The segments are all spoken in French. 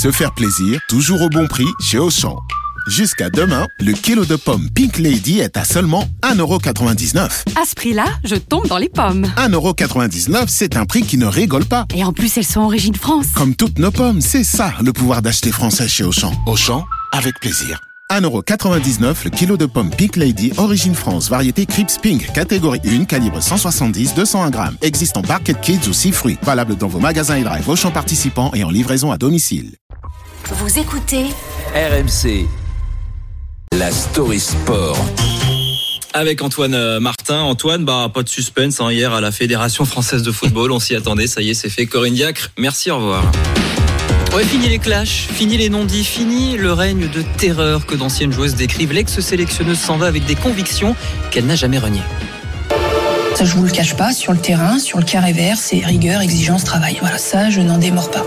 se faire plaisir, toujours au bon prix chez Auchan. Jusqu'à demain, le kilo de pommes Pink Lady est à seulement 1,99€. À ce prix-là, je tombe dans les pommes. 1,99€, c'est un prix qui ne rigole pas. Et en plus, elles sont origine France. Comme toutes nos pommes, c'est ça le pouvoir d'acheter français chez Auchan. Auchan, avec plaisir. 1,99€ le kilo de pommes Pink Lady, origine France, variété Crips Pink, catégorie 1, calibre 170-201 grammes. Existe en Barket Kids ou 6 fruits. Valable dans vos magasins et drive Auchan participants et en livraison à domicile. Vous écoutez RMC. La story sport. Avec Antoine euh, Martin. Antoine, bah, pas de suspense. hein. Hier, à la Fédération française de football, on s'y attendait. Ça y est, c'est fait. Corinne Diacre, merci, au revoir. Ouais, fini les clashs, fini les non-dits, fini le règne de terreur que d'anciennes joueuses décrivent. L'ex-sélectionneuse s'en va avec des convictions qu'elle n'a jamais reniées. Ça, je vous le cache pas, sur le terrain, sur le carré vert, c'est rigueur, exigence, travail. Voilà, ça, je n'en démords pas.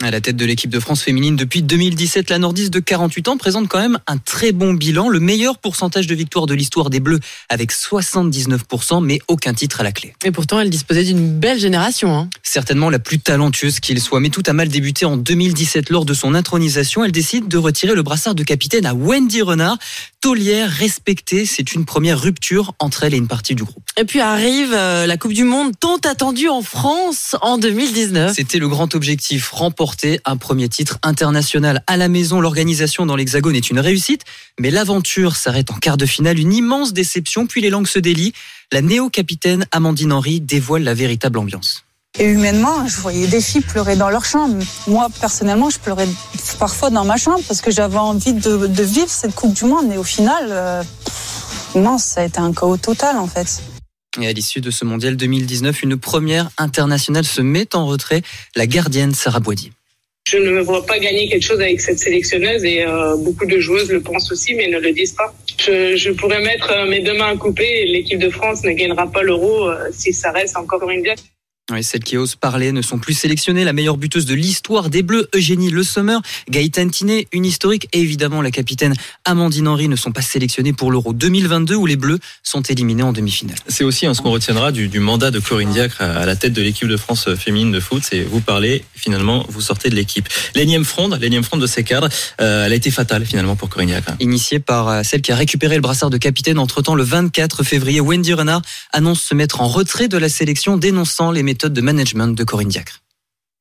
À la tête de l'équipe de France féminine depuis 2017, la nordiste de 48 ans présente quand même un très bon bilan, le meilleur pourcentage de victoire de l'histoire des Bleus avec 79%, mais aucun titre à la clé. Et pourtant, elle disposait d'une belle génération. Hein. Certainement la plus talentueuse qu'il soit, mais tout a mal débuté en 2017 lors de son intronisation. Elle décide de retirer le brassard de capitaine à Wendy Renard. Taulière respectée, c'est une première rupture entre elle et une partie du groupe. Et puis arrive euh, la Coupe du Monde tant attendue en France en 2019. C'était le grand objectif, remporter un premier titre international à la maison. L'organisation dans l'Hexagone est une réussite, mais l'aventure s'arrête en quart de finale. Une immense déception, puis les langues se délient. La néo-capitaine Amandine Henry dévoile la véritable ambiance. Et humainement, je voyais des filles pleurer dans leur chambre. Moi, personnellement, je pleurais parfois dans ma chambre parce que j'avais envie de, de vivre cette Coupe du Monde. Et au final, euh, non, ça a été un chaos total en fait. Et à l'issue de ce mondial 2019, une première internationale se met en retrait, la gardienne Sarah Boidi. Je ne me vois pas gagner quelque chose avec cette sélectionneuse et euh, beaucoup de joueuses le pensent aussi mais ne le disent pas. Je, je pourrais mettre euh, mes deux mains à couper et l'équipe de France ne gagnera pas l'euro euh, si ça reste encore une diète. Oui, celles qui osent parler ne sont plus sélectionnées. La meilleure buteuse de l'histoire des Bleus, Eugénie Le Sommer, Gaëtan Tinet, une historique, et évidemment la capitaine Amandine Henry ne sont pas sélectionnées pour l'Euro 2022 où les Bleus sont éliminés en demi-finale. C'est aussi hein, ce qu'on retiendra du, du mandat de Corinne Diacre à la tête de l'équipe de France féminine de foot. C'est vous parlez, finalement, vous sortez de l'équipe. L'énième fronde, l'énième fronde de ses cadres, euh, elle a été fatale finalement pour Corinne Diacre. Initiée par euh, celle qui a récupéré le brassard de capitaine entre-temps le 24 février, Wendy Renard annonce se mettre en retrait de la sélection dénonçant les méthodes de management de Corinne Diacre.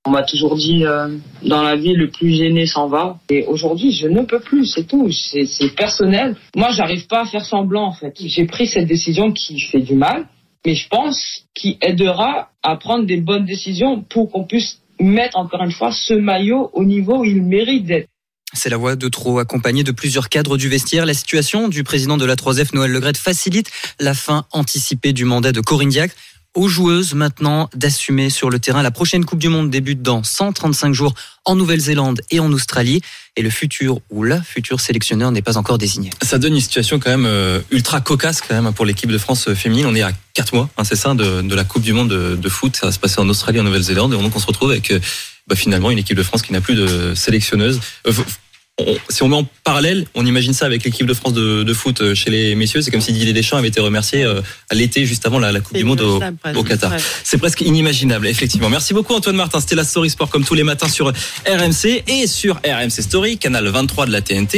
On m'a toujours dit euh, dans la vie le plus gêné s'en va. Et aujourd'hui, je ne peux plus, c'est tout. C'est c'est personnel. Moi, j'arrive pas à faire semblant en fait. J'ai pris cette décision qui fait du mal, mais je pense qui aidera à prendre des bonnes décisions pour qu'on puisse mettre encore une fois ce maillot au niveau où il mérite d'être. C'est la voix de trop accompagnée de plusieurs cadres du vestiaire. La situation du président de la 3F, Noël Legrette, facilite la fin anticipée du mandat de Corinne Diacre. Aux joueuses maintenant d'assumer sur le terrain. La prochaine Coupe du Monde débute dans 135 jours en Nouvelle-Zélande et en Australie. Et le futur ou la future sélectionneur n'est pas encore désigné. Ça donne une situation quand même euh, ultra cocasse quand même pour l'équipe de France féminine. On est à 4 mois, hein, c'est ça, de, la Coupe du Monde de, de foot. Ça va se passer en Australie, en Nouvelle-Zélande. Et donc on se retrouve avec euh, bah, finalement une équipe de France qui n'a plus de sélectionneuse. Euh, on- si on met en parallèle, on imagine ça avec l'équipe de France de, de foot euh, chez les messieurs. C'est comme si Didier Deschamps avait été remercié euh, à l'été juste avant la, la Coupe du Monde au, au Qatar. C'est presque inimaginable, effectivement. Merci beaucoup Antoine Martin. C'était la Story Sport comme tous les matins sur RMC et sur RMC Story, canal 23 de la TNT.